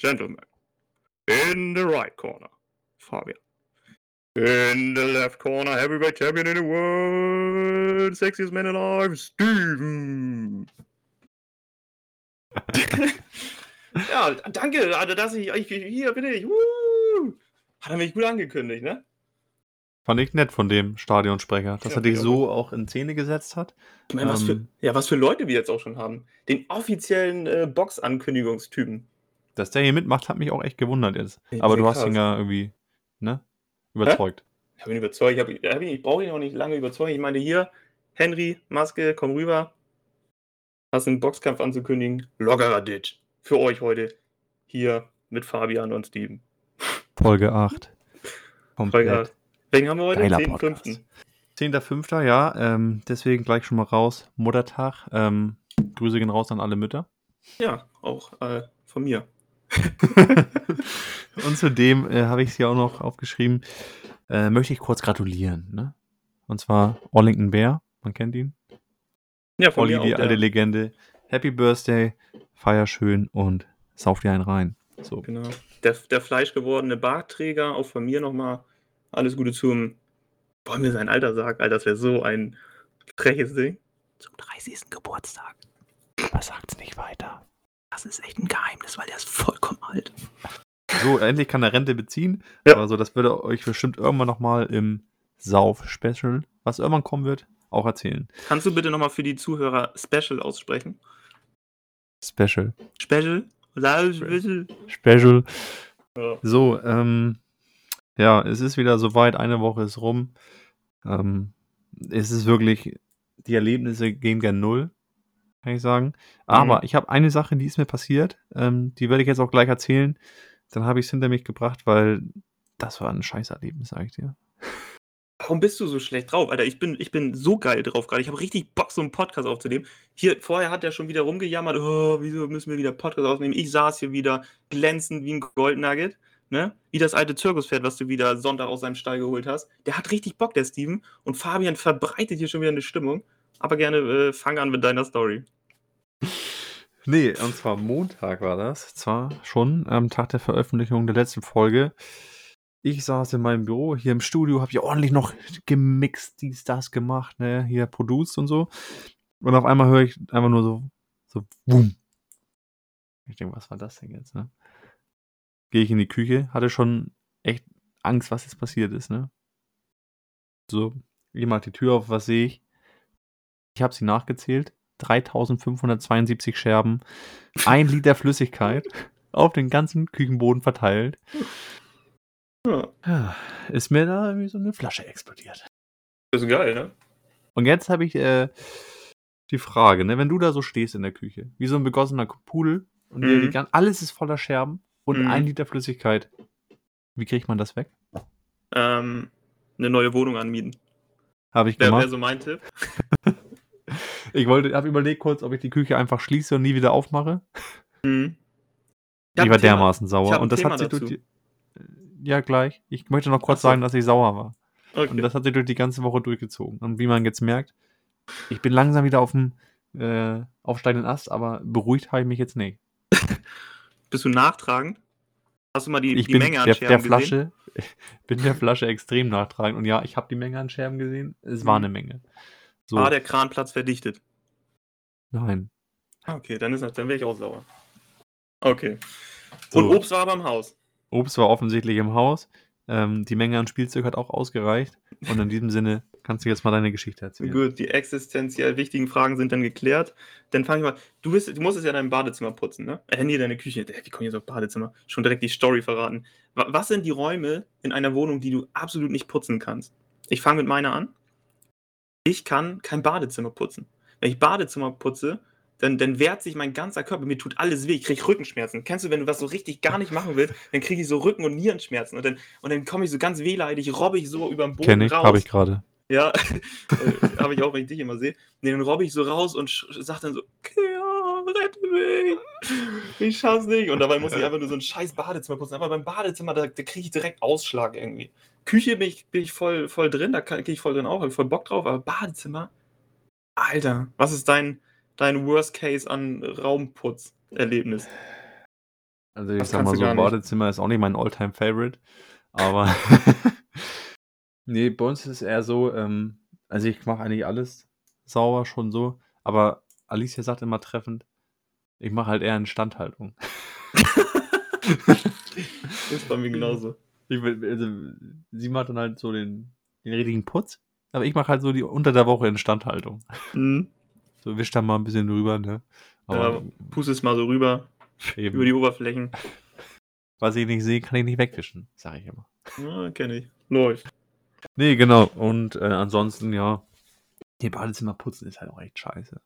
Gentlemen, in the right corner, Fabian. In the left corner, heavyweight champion in the world, sexiest man alive, Steven. ja, danke, also dass ich, ich hier bin ich. Woo! Hat er mich gut angekündigt, ne? Fand ich nett von dem Stadionsprecher, dass ja, er dich so auch in Szene gesetzt hat. Ich meine, was, für, ähm, ja, was für Leute wir jetzt auch schon haben. Den offiziellen äh, Box-Ankündigungstypen. Dass der hier mitmacht, hat mich auch echt gewundert jetzt. Aber du krass. hast ihn ja irgendwie, ne? Überzeugt. Hä? Ich habe ihn überzeugt. Ich, hab, ich brauche ihn auch nicht lange überzeugen. Ich meine, hier, Henry, Maske, komm rüber. Hast einen Boxkampf anzukündigen. Lockerer Ditch. Für euch heute. Hier mit Fabian und Steven. Folge 8. Komplett. Folge 8. Welchen haben wir heute? 10.5. 10.5. Ja, ähm, deswegen gleich schon mal raus. Muttertag. Ähm, Grüße gehen raus an alle Mütter. Ja, auch äh, von mir. und zudem äh, habe ich es hier auch noch aufgeschrieben, äh, möchte ich kurz gratulieren. Ne? Und zwar Orlington Bear, man kennt ihn. Ja, von Olli, mir auch, die alte ja. Legende. Happy Birthday, feier schön und sauf dir einen rein. So. Genau. Der, der fleischgewordene Bartträger, auch von mir nochmal alles Gute zum. Wollen wir sein Alter sagen? Alter, das wäre so ein freches Ding. Zum 30. Geburtstag. Aber sagt's nicht weiter. Das ist echt ein Geheimnis, weil der ist vollkommen alt. So, endlich kann er Rente beziehen. Ja. Also, das würde euch bestimmt irgendwann nochmal im Sauf-Special, was irgendwann kommen wird, auch erzählen. Kannst du bitte nochmal für die Zuhörer Special aussprechen? Special. Special? Special. Special. Ja. So, ähm, ja, es ist wieder soweit, eine Woche ist rum. Ähm, es ist wirklich, die Erlebnisse gehen gern null, kann ich sagen. Aber mhm. ich habe eine Sache, die ist mir passiert, ähm, die werde ich jetzt auch gleich erzählen. Dann habe ich es hinter mich gebracht, weil das war ein scheiß Erlebnis, sag ich dir. Warum bist du so schlecht drauf, Alter? Ich bin, ich bin so geil drauf gerade. Ich habe richtig Bock, so einen Podcast aufzunehmen. Hier, vorher hat er schon wieder rumgejammert, oh, wieso müssen wir wieder Podcast aufnehmen? Ich saß hier wieder glänzend wie ein Goldnugget ne? Wie das alte Zirkuspferd, was du wieder Sonntag aus seinem Stall geholt hast. Der hat richtig Bock, der Steven. Und Fabian verbreitet hier schon wieder eine Stimmung. Aber gerne äh, fang an mit deiner Story. Nee, und zwar Montag war das. Zwar schon am Tag der Veröffentlichung der letzten Folge. Ich saß in meinem Büro, hier im Studio, habe ja ordentlich noch gemixt, dies, das gemacht, ne, hier produced und so. Und auf einmal höre ich einfach nur so, so, boom. Ich denke, was war das denn jetzt, ne? gehe ich in die Küche, hatte schon echt Angst, was jetzt passiert ist, ne? So, ich mache die Tür auf, was sehe ich? Ich habe sie nachgezählt. 3572 Scherben, ein Liter Flüssigkeit auf den ganzen Küchenboden verteilt. Ja. Ist mir da irgendwie so eine Flasche explodiert. Das ist geil, ne? Und jetzt habe ich äh, die Frage, ne, wenn du da so stehst in der Küche, wie so ein begossener Pudel und mhm. die, alles ist voller Scherben und mhm. ein Liter Flüssigkeit. Wie kriegt man das weg? Ähm, eine neue Wohnung anmieten. Habe ich gemacht. Wäre so mein Tipp. ich wollte, habe überlegt kurz, ob ich die Küche einfach schließe und nie wieder aufmache. Mhm. Ich, ich war dermaßen sauer. Und das Thema hat sich dazu. durch die. Ja, gleich. Ich möchte noch kurz so. sagen, dass ich sauer war. Okay. Und das hat sich durch die ganze Woche durchgezogen. Und wie man jetzt merkt, ich bin langsam wieder auf dem äh, aufsteigenden Ast, aber beruhigt habe ich mich jetzt nicht. Bist du nachtragend? Hast du mal die, ich die bin Menge an der, Scherben der Flasche, gesehen? bin der Flasche extrem nachtragend. Und ja, ich habe die Menge an Scherben gesehen. Es war mhm. eine Menge. So. War der Kranplatz verdichtet? Nein. Ah, okay, dann, dann wäre ich auch sauer. Okay. Und so. Obst war aber im Haus. Obst war offensichtlich im Haus. Ähm, die Menge an Spielzeug hat auch ausgereicht. Und in diesem Sinne kannst du jetzt mal deine Geschichte erzählen. Gut, die existenziell wichtigen Fragen sind dann geklärt. Dann fange ich mal. Du, bist, du musstest ja dein Badezimmer putzen, ne? Äh, nee, deine Küche. Wie komme ich jetzt auf Badezimmer? Schon direkt die Story verraten. Was sind die Räume in einer Wohnung, die du absolut nicht putzen kannst? Ich fange mit meiner an. Ich kann kein Badezimmer putzen. Wenn ich Badezimmer putze, dann, dann wehrt sich mein ganzer Körper, mir tut alles weh, ich kriege Rückenschmerzen. Kennst du, wenn du was so richtig gar nicht machen willst, dann kriege ich so Rücken- und Nierenschmerzen und dann, und dann komme ich so ganz wehleidig, robbe ich so über den Boden Kenn ich, raus. habe ich gerade. Ja, äh, habe ich auch, wenn ich dich immer sehe. Nee, dann robbe ich so raus und sage dann so, Kea, rette mich, ich schaff's nicht. Und dabei muss ich einfach nur so ein scheiß Badezimmer putzen. Aber beim Badezimmer, da, da kriege ich direkt Ausschlag irgendwie. Küche bin ich, bin ich voll, voll drin, da gehe ich voll drin auch, habe ich voll Bock drauf, aber Badezimmer, Alter, was ist dein, dein Worst Case an Raumputz? Erlebnis? Also, ich Das sag mal so. Badezimmer ist auch nicht mein All-Time Favorite, aber ne, bei uns ist es eher so, ähm also, ich mache eigentlich alles sauber schon so, aber Alicia sagt immer treffend, ich mache halt eher Instandhaltung. Ist bei mir genauso. Ich also, sie macht dann halt so den den richtigen Putz, aber ich mache halt so die unter der Woche Instandhaltung. Mhm. So wische da mal 'n bisschen drüber, ne? Aber Ja, pustest mal so rüber über die eben. Oberflächen. Was ich nicht sehe, kann ich nicht wegwischen, sage ich immer. Ja, kenne ich. Läuft. Ne, genau. Und, äh, ansonsten, ja, ne, Badezimmer putzen ist halt auch echt scheiße.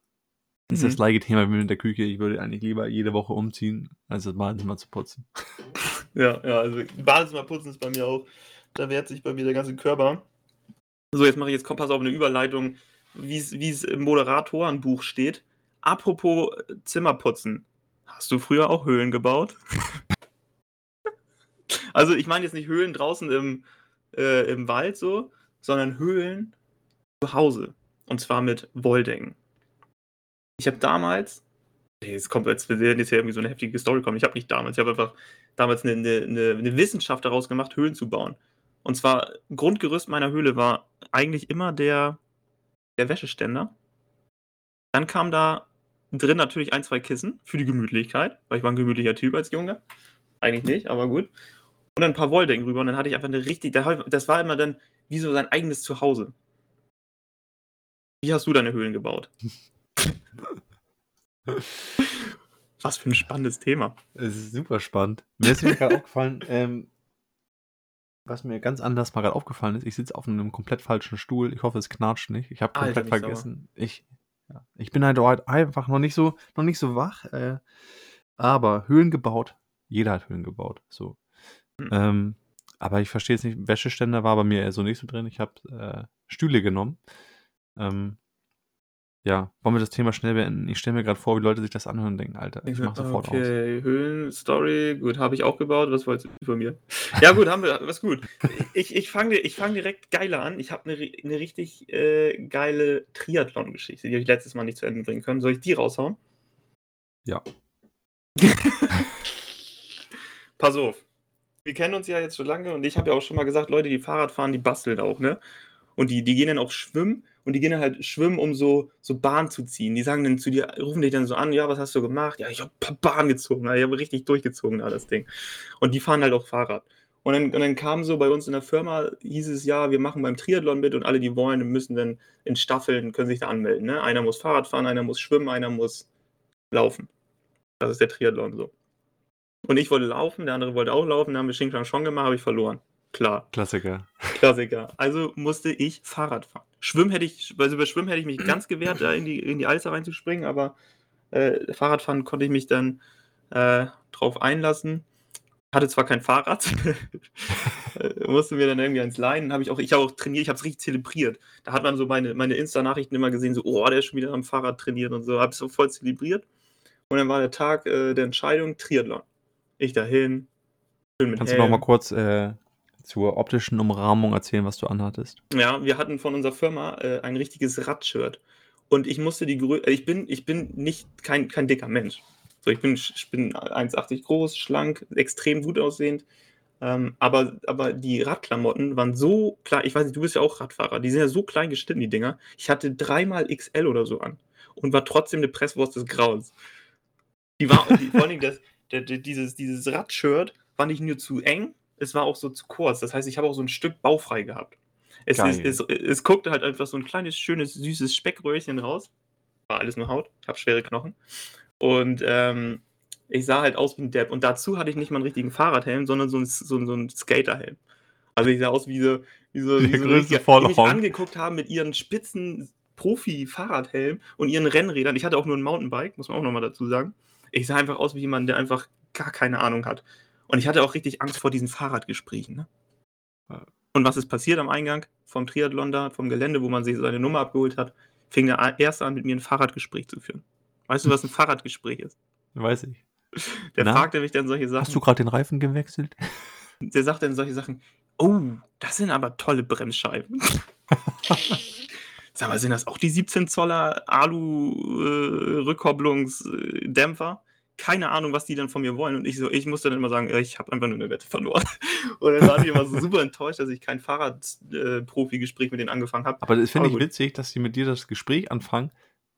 Ist das Mhm. gleiche Thema wie mit der Küche. Ich würde eigentlich lieber jede Woche umziehen, als das Badezimmer zu putzen. Ja, ja, also Badezimmer putzen ist bei mir auch da wehrt sich bei mir der ganze Körper. So, jetzt mache ich jetzt komm, pass auf, 'ne Überleitung, wie's wie's im Moderatorenbuch steht. Apropos äh, Zimmerputzen. Hast du früher auch Höhlen gebaut? Also, ich meine jetzt nicht Höhlen draußen im äh, im Wald so, sondern Höhlen zu Hause. Und zwar mit Wolldecken. Ich habe damals jetzt kommt jetzt wir werden jetzt hier irgendwie so 'ne heftige Story kommen. Ich habe nicht damals ich habe einfach damals 'ne 'ne 'ne 'ne Wissenschaft daraus gemacht, Höhlen zu bauen. Und zwar Grundgerüst meiner Höhle war eigentlich immer der der Wäscheständer. Dann kam da drin natürlich 1, 2 Kissen für die Gemütlichkeit, weil ich war 'n gemütlicher Typ als Junge. Eigentlich nicht, aber gut. Und dann 'n paar Wolldecken rüber und dann hatte ich einfach 'ne richtig das war immer dann wie so sein eigenes Zuhause. Wie hast du deine Höhlen gebaut? Was für 'n spannendes Thema. Es ist super spannend. Mir ist nämlich grad aufgefallen, ähm was mir ganz anders mal grad aufgefallen ist, ich sitze auf 'nem komplett falschen Stuhl. Ich hoffe, es knatscht nicht. Ich habe Alter, komplett sauer. vergessen ich ja, ich bin halt heute einfach noch nicht so noch nicht so wach, äh, aber Höhlen gebaut jeder hat Höhlen gebaut, so. Mhm. Ähm, aber ich verstehe jetzt nicht Wäscheständer war bei mir eher so nicht so drin. Ich habe, äh, Stühle genommen. Ähm, ja, wollen wir das Thema schnell beenden? Ich stelle mir grad vor, wie Leute sich das anhören und denken: „Alter, ich mache sofort aus.“ Okay, Höhlen-Story, gut, habe ich auch gebaut. Was wolltest du von mir? Ja gut, haben wir ist gut. Ich ich fange ich fange direkt geiler an. Ich habe 'ne ri 'ne richtig, äh, geile Triathlon-Geschichte, die habe ich letztes Mal nicht zu Ende bringen können. Soll ich die raushauen? Ja. Pass auf. Wir kennen uns ja jetzt schon lange und ich habe ja auch schon mal gesagt, Leute, die Fahrrad fahren, die basteln auch, ne? Und die die gehen dann auch schwimmen und die gehen dann halt schwimmen, um so so Bahn zu ziehen. Die sagen dann zu dir rufen dich dann so an: „Ja, was hast du gemacht?“ „Ja, ich habe Bahn gezogen. Ich habe richtig durchgezogen da das Ding.“ Und die fahren halt auch Fahrrad. Und dann und dann kam so bei uns in der Firma hieß es: „Ja, wir machen beim Triathlon mit und alle, die wollen, müssen dann in Staffeln können sich da anmelden“, ne? Einer muss Fahrrad fahren, einer muss schwimmen, einer muss laufen. Das ist der Triathlon so. Und ich wollte laufen, der andere wollte auch laufen, dann haben wir Xing Shang Chong gemacht, habe ich verloren. Klar. Klassiker. Klassiker. Also musste ich Fahrrad fahren. Schwimmen hätte ich also bei Schwimmen hätte ich mich ganz gewehrt, da in die in die Alster reinzuspringen, aber, äh, Fahrradfahren konnte ich mich dann, äh, drauf einlassen. Hatte zwar kein Fahrrad, musste mir dann irgendwie eins leihen. Habe ich auch ich habe auch trainiert, ich habe es richtig zelebriert. Da hat man so meine meine Insta-Nachrichten immer gesehen, so: „Oh, der ist schon wieder am Fahrrad trainiert“ und so. Habe ich so voll zelebriert. Und dann war der Tag, äh, der Entscheidung Triathlon. Ich dahin, schön mit Kannst du noch mal Helm. kurz, äh, zur optischen Umrahmung erzählen, was du anhattest? Ja, wir hatten von unserer Firma, äh, ein richtiges Radshirt. Und ich musste die Grö ich bin ich bin nicht kein kein dicker Mensch. So, ich bin ich bin 1,80 groß, schlank, extrem gut aussehend. Ähm, aber aber die Radklamotten waren so klein ich weiß nicht, du bist ja auch Radfahrer, die sind ja so klein geschnitten, die Dinger. Ich hatte dreimal XL oder so an und war trotzdem 'ne Presswurst des Grauens. Die war die vor Dingen das der der dieses dieses Radshirt war nicht nur zu eng, es war auch so zu kurz. Das heißt, ich habe auch so 'n Stück bauchfrei gehabt. Es Geil. es es guckte halt einfach so 'n kleines, schönes, süßes Speckröhrchen raus. War alles nur Haut. Ich habe schwere Knochen. Und, ähm, ich sah halt aus wie 'n Depp. Und dazu hatte ich nicht mal 'n richtigen Fahrradhelm, sondern so 'n S so so 'n Skaterhelm. Also, ich sah aus wie so wie so wie so richtiger die mich angeguckt haben mit ihren spitzen Profi-Fahrradhelmen und ihren Rennrädern. Ich hatte auch nur 'n Mountainbike, muss man auch noch mal dazu sagen. Ich sah einfach aus wie jemand, der einfach gar keine Ahnung hat. Und ich hatte auch richtig Angst vor diesen Fahrradgesprächen, ne? Ja. Und was ist passiert am Eingang vom Triathlon da, vom Gelände, wo man sich seine Nummer abgeholt hat? Fing der Erste an, mit mir 'n Fahrradgespräch zu führen. Weißt du, was 'n Fahrradgespräch ist? Weiß ich. Der Na, fragte mich dann solche Sachen. hast du grad den Reifen gewechselt? Der sagt dann solche Sachen: „Oh, das sind aber tolle Bremsscheiben.“ Sag mal, sind das auch die 17 Zoller Alu, äh, äh, keine Ahnung, was die dann von mir wollen. Und ich so, ich musste dann immer sagen, ja, ich habe einfach nur eine Wette verloren. Und dann waren die immer so super enttäuscht, dass ich kein Fahrrad-Profi-Gespräch mit denen angefangen habe. Aber das finde ich gut. witzig, dass die mit dir das Gespräch anfangen,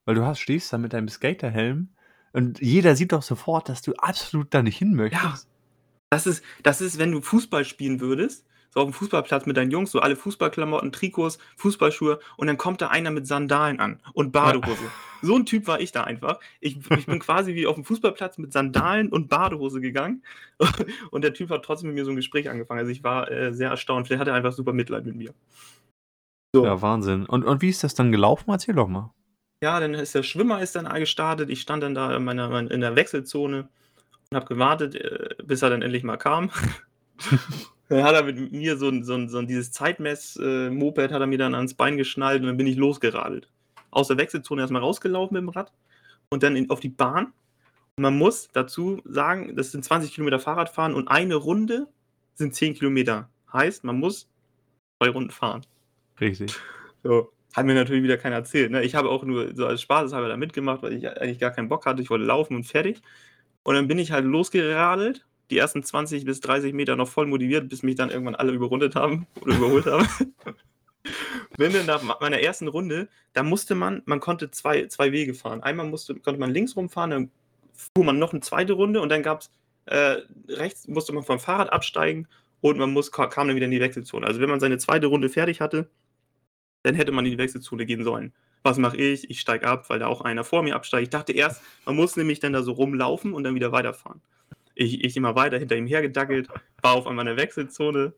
weil du hast, stehst da mit deinem Skaterhelm und jeder sieht doch sofort, dass du absolut da nicht hin möchtest. Ja. Das ist, das ist, wenn du Fußball spielen würdest, so auf dem Fußballplatz mit deinen Jungs, so alle Fußballklamotten, Trikots, Fußballschuhe und dann kommt da einer mit Sandalen an und Badehose. So ein Typ war ich da einfach. Ich, ich bin quasi wie auf dem Fußballplatz mit Sandalen und Badehose gegangen und der Typ hat trotzdem mit mir so ein Gespräch angefangen. Also ich war äh, sehr erstaunt. Vielleicht hat er einfach super Mitleid mit mir. So. Ja, Wahnsinn. Und, und wie ist das dann gelaufen? Erzähl doch mal. Ja, dann ist der Schwimmer ist dann gestartet. Ich stand dann da in, meiner, in der Wechselzone und habe gewartet, äh, bis er dann endlich mal kam. dann hat er mit mir so, ein, so, ein, so ein dieses Zeitmess-Moped hat er mir dann ans Bein geschnallt und dann bin ich losgeradelt. Aus der Wechselzone erstmal rausgelaufen mit dem Rad und dann in, auf die Bahn. Und man muss dazu sagen, das sind 20 Kilometer Fahrradfahren und eine Runde sind 10 Kilometer. Heißt, man muss zwei Runden fahren. Richtig. So. Hat mir natürlich wieder keiner erzählt. Ne? Ich habe auch nur so als Spaßeshalber da mitgemacht, weil ich eigentlich gar keinen Bock hatte. Ich wollte laufen und fertig. Und dann bin ich halt losgeradelt, die ersten 20 bis 30 Meter noch voll motiviert, bis mich dann irgendwann alle überrundet haben oder überholt haben. Bin dann nach meiner ersten Runde, da musste man, man konnte zwei, zwei Wege fahren. Einmal musste, konnte man links rumfahren, dann fuhr man noch eine zweite Runde und dann gab es äh, rechts, musste man vom Fahrrad absteigen und man muss, kam dann wieder in die Wechselzone. Also wenn man seine zweite Runde fertig hatte, dann hätte man in die Wechselzone gehen sollen. Was mache ich? Ich steige ab, weil da auch einer vor mir absteigt. Ich dachte erst, man muss nämlich dann da so rumlaufen und dann wieder weiterfahren. Ich, ich immer weiter hinter ihm hergedackelt, war auf einmal in der Wechselzone.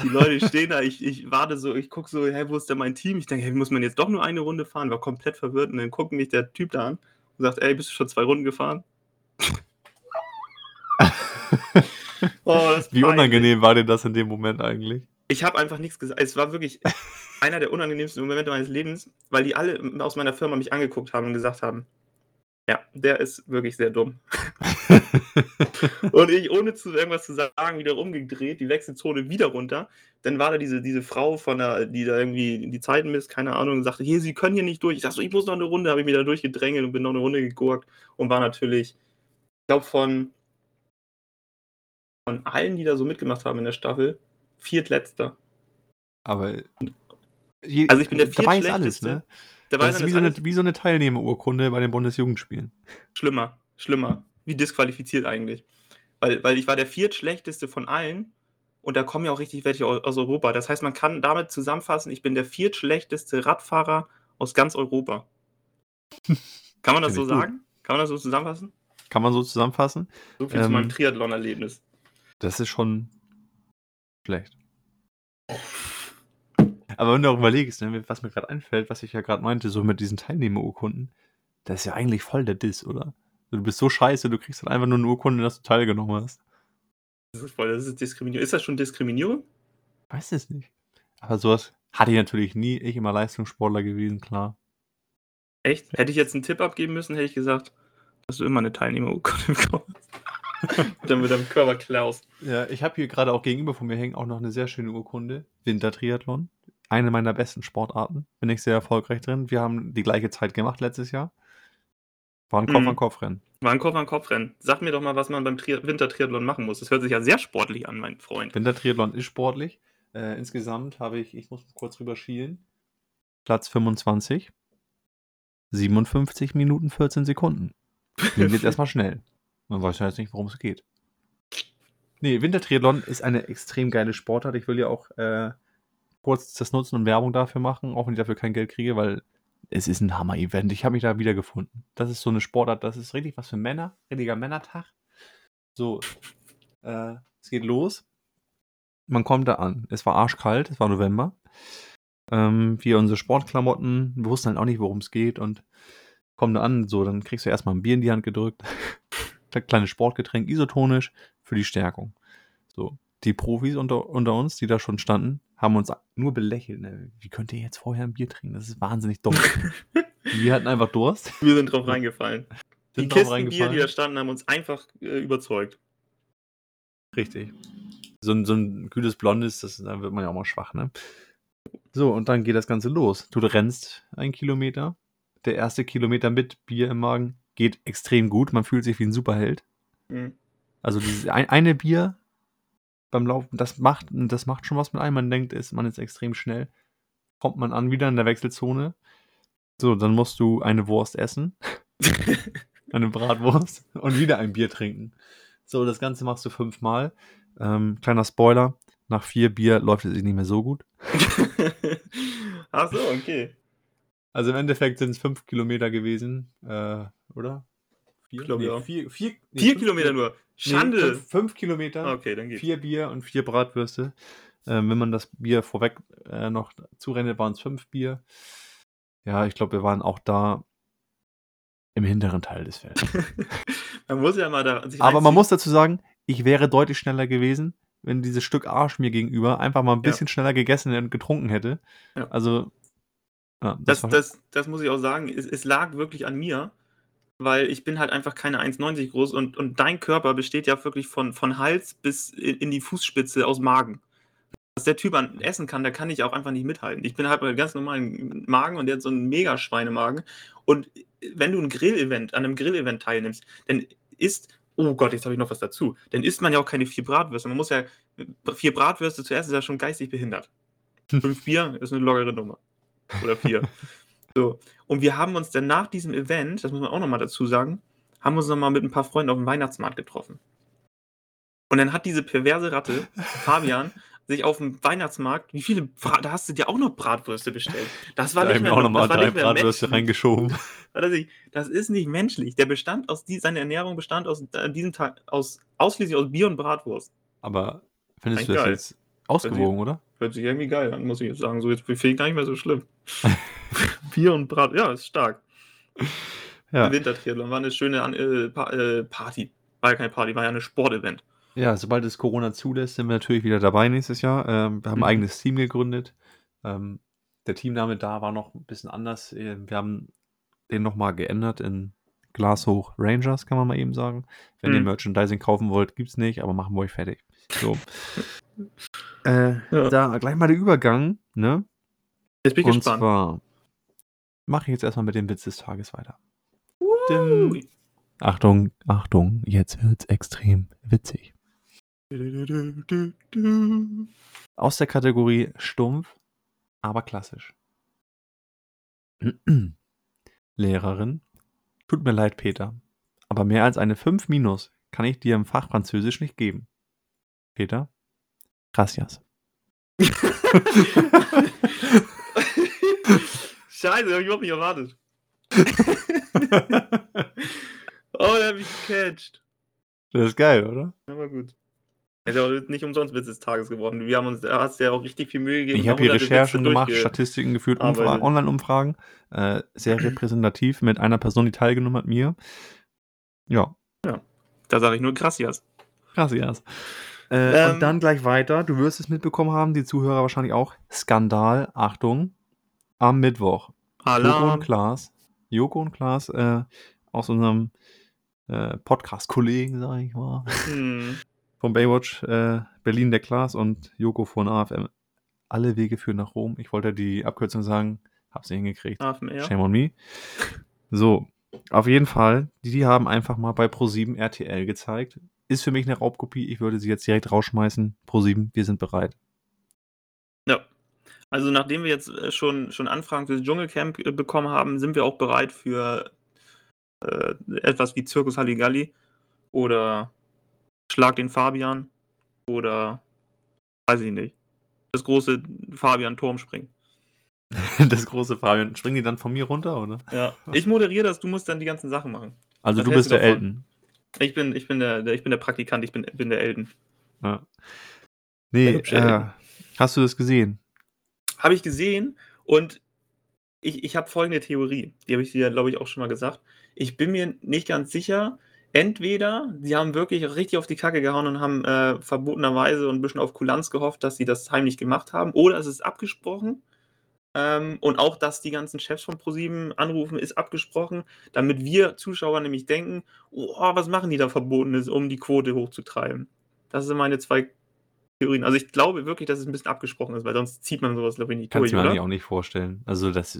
Die Leute stehen da, ich, ich warte so, ich gucke so, hey, wo ist denn mein Team? Ich denke, hey, muss man jetzt doch nur eine Runde fahren? War komplett verwirrt und dann guckt mich der Typ da an und sagt, ey, bist du schon zwei Runden gefahren? oh, Wie unangenehm war dir das in dem Moment eigentlich? Ich habe einfach nichts gesagt. Es war wirklich einer der unangenehmsten Momente meines Lebens, weil die alle aus meiner Firma mich angeguckt haben und gesagt haben, ja, der ist wirklich sehr dumm. und ich, ohne zu irgendwas zu sagen, wieder rumgedreht, die Wechselzone wieder runter. Dann war da diese, diese Frau von der, die da irgendwie die Zeiten misst, keine Ahnung, und sagte, hier, Sie können hier nicht durch. Ich dachte so, ich muss noch eine Runde, habe ich mich da durchgedrängelt und bin noch eine Runde gegurkt und war natürlich, ich glaube, von, von allen, die da so mitgemacht haben in der Staffel, viertletzter. Aber. Je, also ich bin der ist alles, ne? Dabei das ist wie so, eine, wie so eine Teilnehmerurkunde bei den Bundesjugendspielen. Schlimmer, schlimmer. Wie disqualifiziert eigentlich. Weil, weil ich war der viertschlechteste von allen und da kommen ja auch richtig welche aus Europa. Das heißt, man kann damit zusammenfassen, ich bin der viertschlechteste Radfahrer aus ganz Europa. Kann man das so sagen? Kann man das so zusammenfassen? Kann man so zusammenfassen. So viel ähm, zu meinem Triathlon-Erlebnis. Das ist schon schlecht. Aber wenn du auch überlegst, ne, was mir gerade einfällt, was ich ja gerade meinte, so mit diesen Teilnehmerurkunden, das ist ja eigentlich voll der Diss, oder? Du bist so scheiße, du kriegst dann einfach nur eine Urkunde, dass du teilgenommen hast. Das ist voll, das ist Diskriminierung. Ist das schon Diskriminierung? Weiß es nicht. Aber sowas hatte ich natürlich nie. Ich immer Leistungssportler gewesen, klar. Echt? Hätte ich jetzt einen Tipp abgeben müssen, hätte ich gesagt, dass du immer eine Teilnehmerurkunde bekommst. dann mit deinem Körper klaust. Ja, ich habe hier gerade auch gegenüber von mir hängen auch noch eine sehr schöne Urkunde. Wintertriathlon. Eine meiner besten Sportarten. Bin ich sehr erfolgreich drin. Wir haben die gleiche Zeit gemacht letztes Jahr. War ein Kopf-an-Kopf-Rennen. War ein Kopf-an-Kopf-Rennen. Sag mir doch mal, was man beim Tri Wintertriathlon machen muss. Das hört sich ja sehr sportlich an, mein Freund. Wintertriathlon ist sportlich. Äh, insgesamt habe ich, ich muss kurz rüber schielen, Platz 25. 57 Minuten 14 Sekunden. Klingt jetzt erstmal schnell. Man weiß ja jetzt nicht, worum es geht. Nee, Wintertriathlon ist eine extrem geile Sportart. Ich will ja auch äh, kurz das nutzen und Werbung dafür machen, auch wenn ich dafür kein Geld kriege, weil es ist ein Hammer-Event. Ich habe mich da wiedergefunden. Das ist so eine Sportart, das ist richtig was für Männer. Richtiger Männertag. So, äh, es geht los. Man kommt da an. Es war arschkalt, es war November. Ähm, wir unsere Sportklamotten, wir wussten halt auch nicht, worum es geht und kommen da an, so, dann kriegst du erstmal ein Bier in die Hand gedrückt. Kleines Sportgetränk, isotonisch für die Stärkung. So, die Profis unter, unter uns, die da schon standen, haben uns nur belächelt. Ne? Wie könnt ihr jetzt vorher ein Bier trinken? Das ist wahnsinnig dumm. wir hatten einfach Durst. Wir sind drauf reingefallen. Die Kisten Bier, die da standen, haben uns einfach äh, überzeugt. Richtig. So ein, so ein kühles Blondes, das, da wird man ja auch mal schwach, ne? So, und dann geht das Ganze los. Du rennst einen Kilometer. Der erste Kilometer mit Bier im Magen geht extrem gut. Man fühlt sich wie ein Superheld. Mhm. Also dieses ein, eine Bier beim Laufen, das macht, das macht schon was mit einem. Man denkt, ist, man ist extrem schnell. Kommt man an wieder in der Wechselzone. So, dann musst du eine Wurst essen. eine Bratwurst und wieder ein Bier trinken. So, das Ganze machst du fünfmal. Ähm, kleiner Spoiler, nach vier Bier läuft es sich nicht mehr so gut. Ach so, okay. Also im Endeffekt sind es fünf Kilometer gewesen, äh, oder? Ich glaube, Nee, ja. Vier, vier, nee, Vier Kilometer Kilo- nur. Nee, Schande. fünf, fünf Kilometer, okay, dann geht's. vier Bier und vier Bratwürste. Ähm, wenn man das Bier vorweg äh, noch zurendet, waren es fünf Bier. Ja, ich glaube, wir waren auch da im hinteren Teil des Feldes. man muss ja mal da Aber man muss dazu sagen, ich wäre deutlich schneller gewesen, wenn dieses Stück Arsch mir gegenüber einfach mal ein Ja. bisschen schneller gegessen und getrunken hätte. Ja. Also, ja, Das, war- das, das muss ich auch sagen, es, es lag wirklich an mir, weil ich bin halt einfach keine 1,90 groß und, und dein Körper besteht ja wirklich von, von Hals bis in, in die Fußspitze aus Magen. Was der Typ an essen kann, da kann ich auch einfach nicht mithalten. Ich bin halt mit ganz normalen Magen und der hat so einen mega Schweinemagen. Und wenn du ein Grillevent, an einem Grillevent teilnimmst, dann isst, oh Gott, jetzt habe ich noch was dazu, dann isst man ja auch keine vier Bratwürste. Man muss ja, vier Bratwürste zuerst ist ja schon geistig behindert. Fünf Bier ist eine lockere Nummer. Oder vier. So. Und wir haben uns dann nach diesem Event, das muss man auch nochmal dazu sagen, haben uns nochmal mit ein paar Freunden auf dem Weihnachtsmarkt getroffen. Und dann hat diese perverse Ratte, Fabian, sich auf dem Weihnachtsmarkt, wie viele, Bra da hast du dir auch noch Bratwürste bestellt. Das war da nicht haben wir mehr, auch nochmal das war drei nicht mehr Bratwürste menschlich. reingeschoben. Er Das ist nicht menschlich. Der bestand aus, die, seine Ernährung bestand aus äh, diesem Tag aus, ausschließlich aus Bier und Bratwurst. Aber findest du Eigentlich das geil. jetzt ausgewogen, oder? Hört sich irgendwie geil an, muss ich jetzt sagen. So jetzt ich gar nicht mehr so schlimm. Bier und Brat, ja, ist stark. Ja. Wintertriathlon war eine schöne An- äh, pa äh, Party. War ja keine Party, war ja eine Sportevent. Ja, sobald es Corona zulässt, sind wir natürlich wieder dabei nächstes Jahr. Ähm, wir haben Mhm. ein eigenes Team gegründet. Ähm, der Teamname da war noch ein bisschen anders. Äh, Wir haben den nochmal geändert in Glashoch Rangers, kann man mal eben sagen. Wenn ihr Mhm. Merchandising kaufen wollt, gibt's nicht, aber machen wir euch fertig. So. äh, Ja. Da gleich mal der Übergang, ne? Jetzt bin ich Und gespannt. zwar mache ich jetzt erstmal mit dem Witz des Tages weiter. Uh. Achtung, Achtung, jetzt wird's extrem witzig. Aus der Kategorie stumpf, aber klassisch. Lehrerin, tut mir leid, Peter, aber mehr als eine 5 minus kann ich dir im Fach Französisch nicht geben. Peter, gracias. Scheiße, hab ich überhaupt nicht erwartet. Oh, der hat mich gecatcht. Das ist geil, oder? Aber gut. Ist ja auch nicht umsonst Witz des Tages geworden. Wir haben uns, da hast du ja auch richtig viel Mühe gegeben. Ich habe hier Recherchen gemacht, Statistiken geführt, Online-Umfragen. Äh, sehr repräsentativ mit einer Person, die teilgenommen hat, mir. Ja, Da sage ich nur Gracias. gracias. Äh, Ähm, und dann gleich weiter. Du wirst es mitbekommen haben, die Zuhörer wahrscheinlich auch. Skandal, Achtung, am Mittwoch. Joko und Alarm. Klaas, Joko und Klaas äh, aus unserem äh, Podcast-Kollegen, sage ich mal, Hm. vom Baywatch, äh, Berlin der Klaas und Joko von AFM. Alle Wege führen nach Rom. Ich wollte die Abkürzung sagen, hab's nicht hingekriegt. AFMR. Shame on me. So, auf jeden Fall, die, die haben einfach mal bei Pro7 RTL gezeigt. Ist für mich eine Raubkopie. Ich würde sie jetzt direkt rausschmeißen. Pro7, wir sind bereit. Ja. Also nachdem wir jetzt äh, schon, schon Anfragen fürs Dschungelcamp äh, bekommen haben, sind wir auch bereit für äh, etwas wie Zirkus Halligalli oder Schlag den Fabian oder weiß ich nicht. Das große Fabian Turmspringen. Das große Fabian. Springen die dann von mir runter, oder? Ja. Ich moderiere das, du musst dann die ganzen Sachen machen. Also Was du bist der davon? Elton. Ich bin, ich bin, der, der, ich bin der Praktikant, ich bin, bin der Elden. Ja. Nee, äh, Elton. hast du das gesehen? Habe ich gesehen und ich, ich habe folgende Theorie, die habe ich dir, glaube ich, auch schon mal gesagt. Ich bin mir nicht ganz sicher. Entweder sie haben wirklich richtig auf die Kacke gehauen und haben äh, verbotenerweise und ein bisschen auf Kulanz gehofft, dass sie das heimlich gemacht haben, oder es ist abgesprochen. Ähm, und auch, dass die ganzen Chefs von ProSieben anrufen, ist abgesprochen, damit wir Zuschauer nämlich denken, oh, was machen die da Verbotenes, um die Quote hochzutreiben. Das sind meine zwei Theorien. Also ich glaube wirklich, dass es ein bisschen abgesprochen ist, weil sonst zieht man sowas, glaube ich, nicht Kannst durch, du mir oder? eigentlich auch nicht vorstellen. Also das,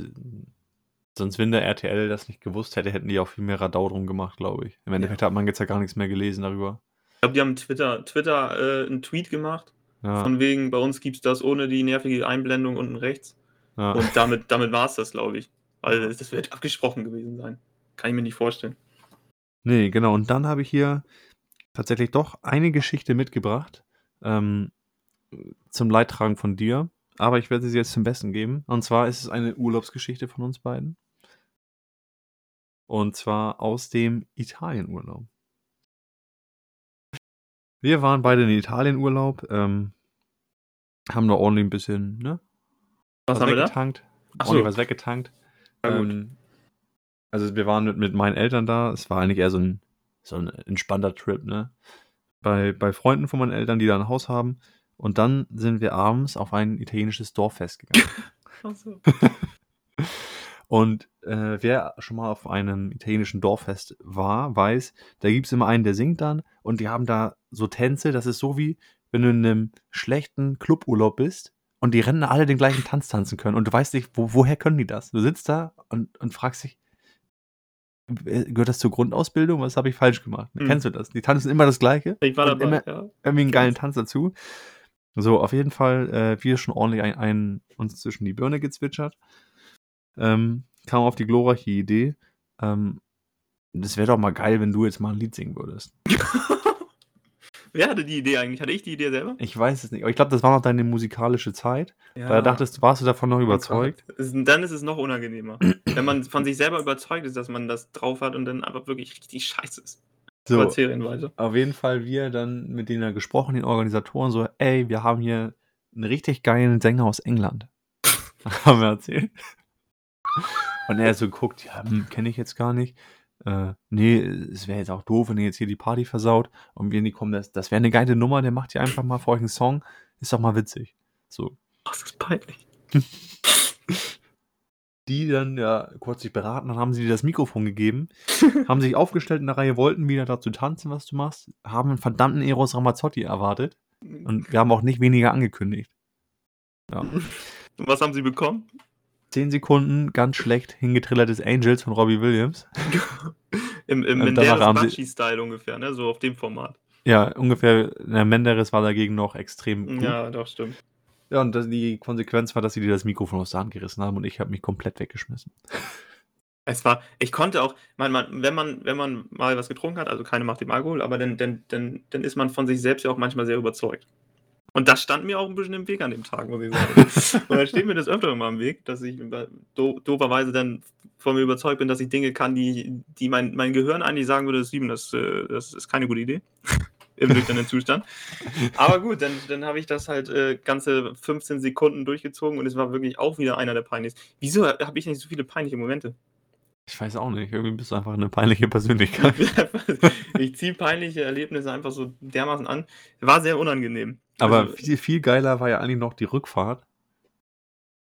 Sonst, wenn der RTL das nicht gewusst hätte, hätten die auch viel mehr Radau drum gemacht, glaube ich. Im Endeffekt hat man jetzt ja gar nichts mehr gelesen darüber. Ich glaube, die haben Twitter, Twitter äh, einen Tweet gemacht. Ja, Von wegen, bei uns gibt es das ohne die nervige Einblendung unten rechts. Ja. Und damit, damit war es das, glaube ich. Weil das wird abgesprochen gewesen sein. Kann ich mir nicht vorstellen. Nee, genau. Und dann habe ich hier tatsächlich doch eine Geschichte mitgebracht ähm, zum Leidtragen von dir. Aber ich werde sie jetzt zum Besten geben. Und zwar ist es eine Urlaubsgeschichte von uns beiden. Und zwar aus dem Italienurlaub. Wir waren beide in Italienurlaub, ähm, haben da ordentlich ein bisschen, ne? Was haben wir da? weggetankt. Ach ordentlich so. was weggetankt. Na gut. Ähm, also wir waren mit, mit meinen Eltern da. Es war eigentlich eher so ein, so ein entspannter Trip, ne? Bei, bei Freunden von meinen Eltern, die da ein Haus haben. Und dann sind wir abends auf ein italienisches Dorffest gegangen. Ach so. Und äh, wer schon mal auf einem italienischen Dorffest war, weiß, da gibt es immer einen, der singt dann und die haben da so Tänze. Das ist so wie, wenn du in einem schlechten Cluburlaub bist und die Rentner alle den gleichen Tanz tanzen können und du weißt nicht, wo, woher können die das? Du sitzt da und, und fragst dich, äh, gehört das zur Grundausbildung? Was habe ich falsch gemacht? Hm. Kennst du das? Die tanzen immer das Gleiche. Ich war dabei, immer- ja. irgendwie einen geilen. Tanz dazu. So, auf jeden Fall, äh, wir schon ordentlich ein, ein, uns zwischen die Birne gezwitschert. Ähm, kam auf die glorreiche Idee, ähm, das wäre doch mal geil, wenn du jetzt mal ein Lied singen würdest. Wer hatte die Idee eigentlich? Hatte ich die Idee selber? Ich weiß es nicht, aber ich glaube, das war noch deine musikalische Zeit. Ja. Da dachtest du, warst du davon noch überzeugt? Dann ist es noch unangenehmer. wenn man von sich selber überzeugt ist, dass man das drauf hat und dann aber wirklich richtig scheiße ist. So, auf jeden Fall wir dann mit denen gesprochen, den Organisatoren, so, ey, wir haben hier einen richtig geilen Sänger aus England. haben wir erzählt. Und er so guckt, ja, hm, kenne ich jetzt gar nicht. Äh, nee, es wäre jetzt auch doof, wenn ihr jetzt hier die Party versaut. Und wir, nee, komm, das, das wäre eine geile Nummer, der macht hier einfach mal für euch einen Song. Ist doch mal witzig. So. Oh, das ist peinlich. Die dann ja kurz sich beraten, dann haben sie dir das Mikrofon gegeben, haben sich aufgestellt in der Reihe, wollten wieder dazu tanzen, was du machst, haben einen verdammten Eros Ramazzotti erwartet. Und wir haben auch nicht weniger angekündigt. Und was haben sie bekommen? Zehn Sekunden ganz schlecht hingetrillertes Angels von Robbie Williams. Im, im Menderes-Batschi-Style ungefähr, ne? So auf dem Format. Ja, ungefähr. Der Menderes war dagegen noch extrem gut. Ja, Ja, doch, stimmt. und das, die Konsequenz war, dass sie dir das Mikrofon aus der Hand gerissen haben und ich habe mich komplett weggeschmissen. Es war, ich konnte auch, man, man, wenn man, wenn man mal was getrunken hat, also keine macht dem Alkohol, aber dann, dann, dann, dann ist man von sich selbst ja auch manchmal sehr überzeugt. Und das stand mir auch ein bisschen im Weg an dem Tag, muss ich sagen. und dann steht mir das öfter mal im Weg, dass ich do, dooferweise dann von mir überzeugt bin, dass ich Dinge kann, die, die mein, mein Gehirn eigentlich sagen würde, das, äh, das ist keine gute Idee. Im nüchternen Zustand. Aber gut, dann, dann habe ich das halt äh, ganze 15 Sekunden durchgezogen und es war wirklich auch wieder einer der peinlichsten. Wieso habe ich nicht so viele peinliche Momente? Ich weiß auch nicht. Irgendwie bist du einfach eine peinliche Persönlichkeit. ich ziehe peinliche Erlebnisse einfach so dermaßen an. War sehr unangenehm. Aber Also, viel, viel geiler war ja eigentlich noch die Rückfahrt.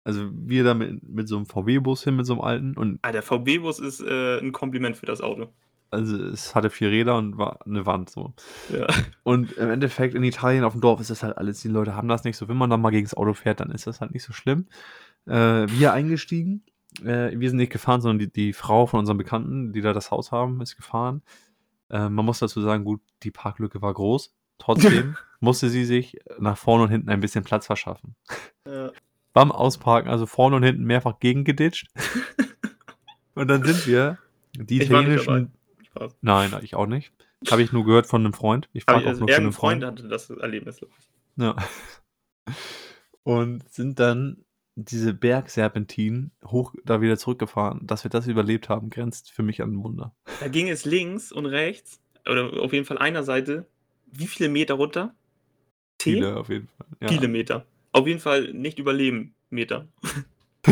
Also wir da mit, mit so einem VW-Bus hin, mit so einem alten. Und ah, der VW-Bus ist äh, ein Kompliment für das Auto. also es hatte vier Räder und war eine Wand so. Ja. Und im Endeffekt in Italien auf dem Dorf ist das halt alles, die Leute haben das nicht so. Wenn man dann mal gegen das Auto fährt, dann ist das halt nicht so schlimm. Äh, wir eingestiegen. Äh, wir sind nicht gefahren, sondern die, die Frau von unserem Bekannten, die da das Haus haben, ist gefahren. Äh, man muss dazu sagen, gut, die Parklücke war groß. Trotzdem musste sie sich nach vorne und hinten ein bisschen Platz verschaffen. Ja. Beim Ausparken, also vorne und hinten mehrfach gegengeditscht. und dann sind wir die Ich war nicht italienischen. Nein, ich auch nicht. Habe ich nur gehört von einem Freund. Ich frage auch also, nur von einem Freund Freund. hatte das Erlebnis. Ja. Und sind dann diese Bergserpentinen hoch da wieder zurückgefahren. Dass wir das überlebt haben, grenzt für mich an ein Wunder. Da ging es links und rechts, oder auf jeden Fall einer Seite, wie viele Meter runter? Zehn? Viele auf jeden Fall. Ja. Viele Meter. Auf jeden Fall nicht überleben Meter.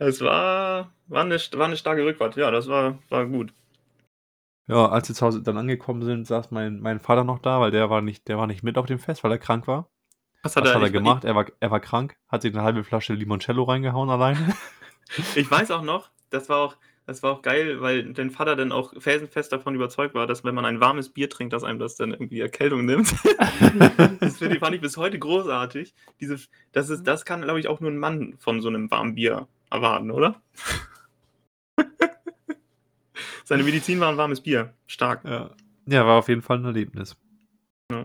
Es war, war, eine, war eine starke Rückfahrt. Ja, das war, war gut. Ja, als wir zu Hause dann angekommen sind, saß mein, mein Vater noch da, weil der war nicht, der war nicht mit auf dem Fest, weil er krank war. Was Was hat er gemacht? Er war, er war krank, hat sich eine halbe Flasche Limoncello reingehauen alleine. Ich, weiß auch noch, das war auch, das war auch geil, weil dein Vater dann auch felsenfest davon überzeugt war, dass wenn man ein warmes Bier trinkt, dass einem das dann irgendwie Erkältung nimmt. das finde ich- fand ich bis heute großartig. Diese, das, ist, das kann, glaube ich, auch nur ein Mann von so einem warmen Bier erwarten, oder? Seine Medizin war ein warmes Bier. Stark. Ja. ja, war auf jeden Fall ein Erlebnis. Ja.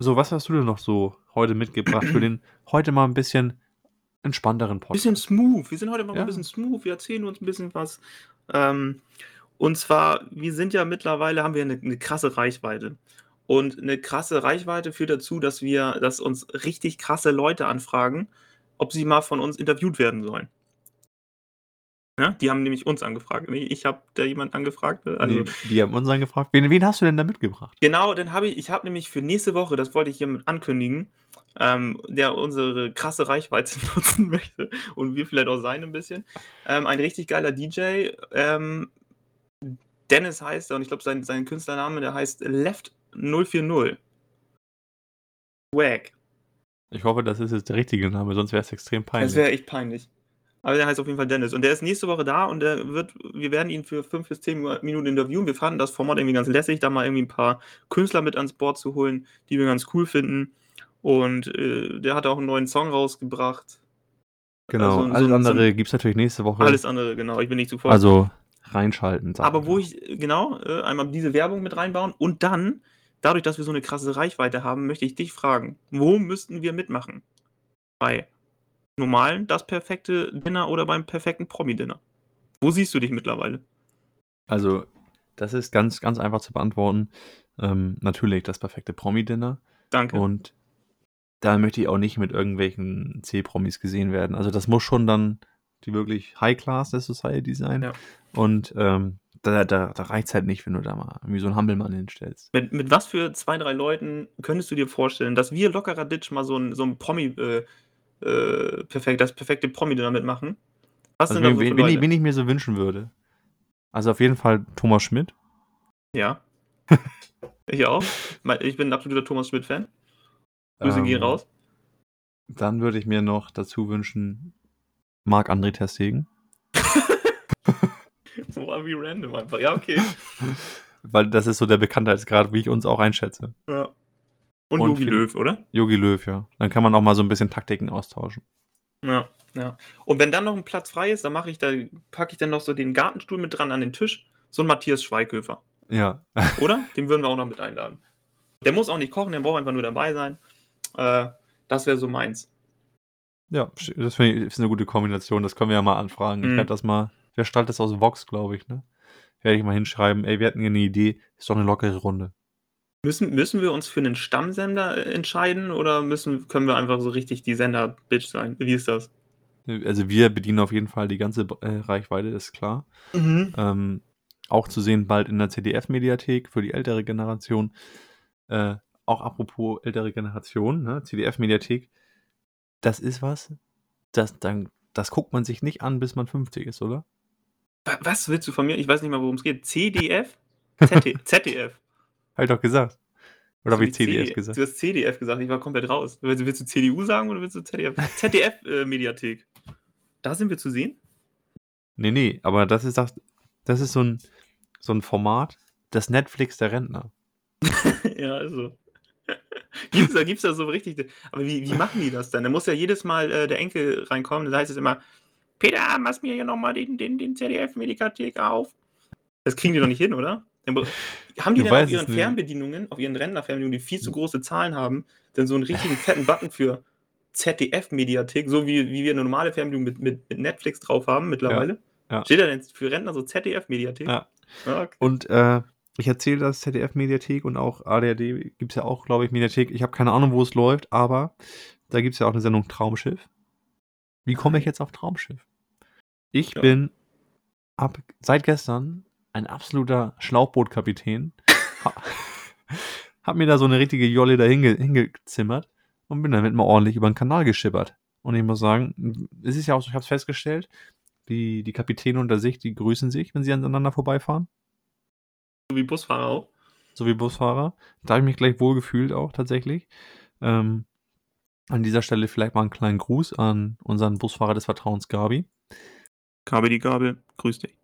So, was hast du denn noch so heute mitgebracht für den heute mal ein bisschen entspannteren Podcast? Bisschen smooth. Wir sind heute mal Ja. ein bisschen smooth. Wir erzählen uns ein bisschen was. Ähm, und zwar, wir sind ja mittlerweile, haben wir eine, eine krasse Reichweite. Und eine krasse Reichweite führt dazu, dass wir, dass uns richtig krasse Leute anfragen, ob sie mal von uns interviewt werden sollen. Ja, die haben nämlich uns angefragt. Ich habe da jemand angefragt. ne? Also, Nee, die haben uns angefragt. Wen, wen hast du denn da mitgebracht? Genau, dann habe ich, ich habe nämlich für nächste Woche, das wollte ich hiermit ankündigen, ähm, der unsere krasse Reichweite nutzen möchte und wir vielleicht auch sein ein bisschen. Ähm, ein richtig geiler DJ. Ähm, Dennis heißt er und ich glaube, sein, sein Künstlername, der heißt Left 040. Swag. Ich hoffe, das ist jetzt der richtige Name, sonst wäre es extrem peinlich. Das wäre echt peinlich. Aber der heißt auf jeden Fall Dennis. Und der ist nächste Woche da und der wird, wir werden ihn für fünf bis zehn Minuten interviewen. Wir fanden das Format irgendwie ganz lässig, da mal irgendwie ein paar Künstler mit ans Board zu holen, die wir ganz cool finden. Und äh, der hat auch einen neuen Song rausgebracht. genau, also so- alles so- andere gibt es natürlich nächste Woche. Alles andere, genau. Ich bin nicht zuvor. also reinschalten. Aber wo ich, genau, äh, einmal diese Werbung mit reinbauen und dann, dadurch, dass wir so eine krasse Reichweite haben, möchte ich dich fragen, wo müssten wir mitmachen? Bei normalen, das perfekte Dinner oder beim perfekten Promi-Dinner? Wo siehst du dich mittlerweile? Also, das ist ganz, ganz einfach zu beantworten. Ähm, natürlich das perfekte Promi-Dinner. Danke. Und da möchte ich auch nicht mit irgendwelchen C-Promis gesehen werden. Also das muss schon dann die wirklich High-Class der Society sein. Ja. Und ähm, da, da, da reicht es halt nicht, wenn du da mal irgendwie so einen Hampelmann hinstellst. Mit, mit was für zwei, drei Leuten könntest du dir vorstellen, dass wir lockerer Ditch mal so ein, so ein Promi, äh, äh, perfekt, das perfekte Promi-Dinner mitmachen? Was Also da wen, wen, ich, wen ich mir so wünschen würde. Also auf jeden Fall Thomas Schmidt. Ja. ich auch. Ich bin ein absoluter Thomas Schmidt-Fan. Grüße gehen Ähm, raus. Dann würde ich mir noch dazu wünschen Marc-André Testegen. So war wie random einfach. Ja, okay. Weil das ist so der Bekanntheitsgrad, wie ich uns auch einschätze. Ja. Und Und Jogi Löw, oder? Yogi Löw, ja. Dann kann man auch mal so ein bisschen Taktiken austauschen. Ja, ja. Und wenn dann noch ein Platz frei ist, dann mache ich da, packe ich dann noch so den Gartenstuhl mit dran an den Tisch. So ein Matthias Schweighöfer. Ja. Oder? Den würden wir auch noch mit einladen. Der muss auch nicht kochen, der braucht einfach nur dabei sein. Äh, das wäre so meins. Ja, das finde ich ist eine gute Kombination. Das können wir ja mal anfragen. Ich Mhm. werde das mal. Wer strahlt das aus Vox, glaube ich, ne? Werde ich mal hinschreiben. Ey, wir hatten hier eine Idee. Ist doch eine lockere Runde. Müssen, müssen wir uns für einen Stammsender äh, entscheiden oder müssen, können wir einfach so richtig die Sender-Bitch sein? Wie ist das? Also wir bedienen auf jeden Fall die ganze äh, Reichweite, ist klar. Ähm, auch zu sehen bald in der CDF-Mediathek für die ältere Generation. Äh, auch apropos ältere Generation, ne? CDF-Mediathek. Das ist was, das, dann, das guckt man sich nicht an, bis man 50 ist, oder? Wa- Was willst du von mir? Ich weiß nicht mal, worum es geht. CDF? ZD ZDF. Hab ich doch gesagt. Oder habe ich CDF CD gesagt? Du hast CDF gesagt, ich war komplett raus. Willst, willst du CDU sagen oder willst du ZDF? ZDF-Mediathek. da sind wir zu sehen? Nee, nee, aber das ist das, das ist so ein, so ein Format, das Netflix der Rentner. ja, also. gibt's da, gibt's da so richtig. Aber wie, wie machen die das denn? Da muss ja jedes Mal äh, der Enkel reinkommen. Da heißt es immer: Peter, mach mir hier nochmal den, den, den ZDF-Mediathek auf. Das kriegen die doch nicht hin, oder? Haben die Du denn auf ihren. Fernbedienungen, auf ihren Rentnerfernbedienungen, die viel zu große Zahlen haben, denn so einen richtigen fetten Button für ZDF-Mediathek, so wie, wie wir eine normale Fernbedienung mit, mit, mit Netflix drauf haben mittlerweile? ja. Steht da denn für Rentner so ZDF-Mediathek? Ja. Ja, okay. Und äh, ich erzähle das ZDF-Mediathek und auch ADRD gibt es ja auch, glaube ich, Mediathek. Ich habe keine Ahnung, wo es läuft, aber da gibt es ja auch eine Sendung Traumschiff. Wie komme ich jetzt auf Traumschiff? Ich Ja. bin ab seit gestern ein absoluter Schlauchbootkapitän. Ha- hab mir da so eine richtige Jolle da hinge hingezimmert und bin damit mal ordentlich über den Kanal geschippert. Und ich muss sagen, es ist ja auch so, ich habe es festgestellt, die, die Kapitäne unter sich, die grüßen sich, wenn sie aneinander vorbeifahren So wie Busfahrer auch. so wie Busfahrer. Da habe ich mich gleich wohl gefühlt auch tatsächlich. Ähm, an dieser Stelle vielleicht mal einen kleinen Gruß an unseren Busfahrer des Vertrauens, Gabi. Gabi die Gabel, grüß dich.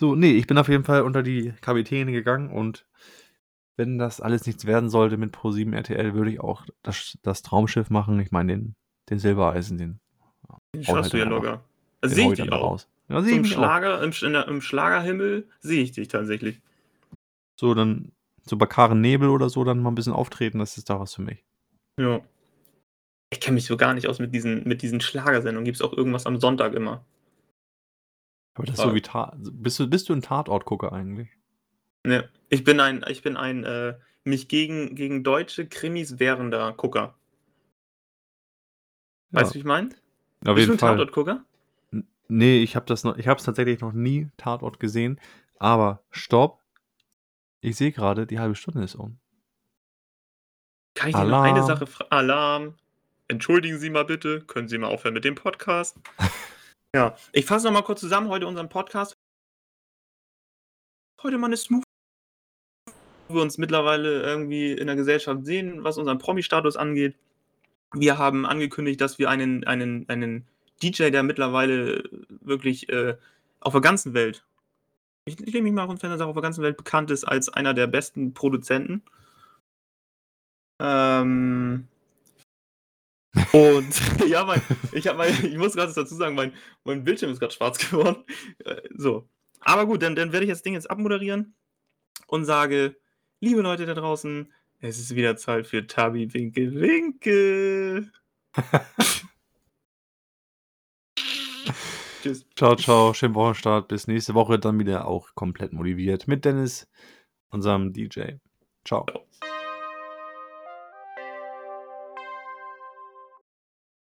So, nee, ich bin auf jeden Fall unter die Kapitäne gegangen und wenn das alles nichts werden sollte mit Pro7 RTL, würde ich auch das, das Traumschiff machen. Ich meine, den, den Silbereisen, den, Den Hau schaffst du halt ja locker. den Sehe ich ich dich auch. raus. Ja, im. Schlager, im, der, im Schlagerhimmel sehe ich dich tatsächlich. So, dann so bei Karen Nebel oder so dann mal ein bisschen auftreten, das ist da was für mich. Ja. Ich kenne mich so gar nicht aus mit diesen, mit diesen Schlagersendungen. Gibt es auch irgendwas am Sonntag immer? Aber das ist so wie Ta bist du, bist du ein Tatortgucker eigentlich? Ne. Ich bin ein, ich bin ein äh, mich gegen, gegen deutsche Krimis wehrender Gucker. Weißt du, wie ich meine? auf Bist du ein. Tatortgucker? Nee, ich habe das noch, ich habe es tatsächlich noch nie Tatort gesehen. Aber stopp. Ich sehe gerade, die halbe Stunde ist um. Kann ich dir noch eine. Sache fragen? Alarm. Entschuldigen Sie mal bitte. Können Sie mal aufhören mit dem Podcast? ja, ich fasse noch mal kurz zusammen heute unseren Podcast. Heute mal eine Smooth, wir uns mittlerweile irgendwie in der Gesellschaft sehen, was unseren Promi-Status angeht. Wir haben angekündigt, dass wir einen, einen, einen DJ, der mittlerweile wirklich äh, auf der ganzen Welt, ich, ich lehne mich mal auf den Fenster, auf der ganzen Welt bekannt ist als einer der besten Produzenten. Ähm, und ja, mein, ich, hab mein, ich muss gerade dazu sagen, mein, mein Bildschirm ist gerade schwarz geworden. Äh, so. Aber gut, dann, dann werde ich das Ding jetzt abmoderieren und sage, liebe Leute da draußen, es ist wieder Zeit für Tabi Winkel Winkel. Tschüss. Ciao, ciao, schönen Wochenstart. Bis nächste Woche dann wieder auch komplett motiviert mit Dennis, unserem DJ. Ciao. Ciao.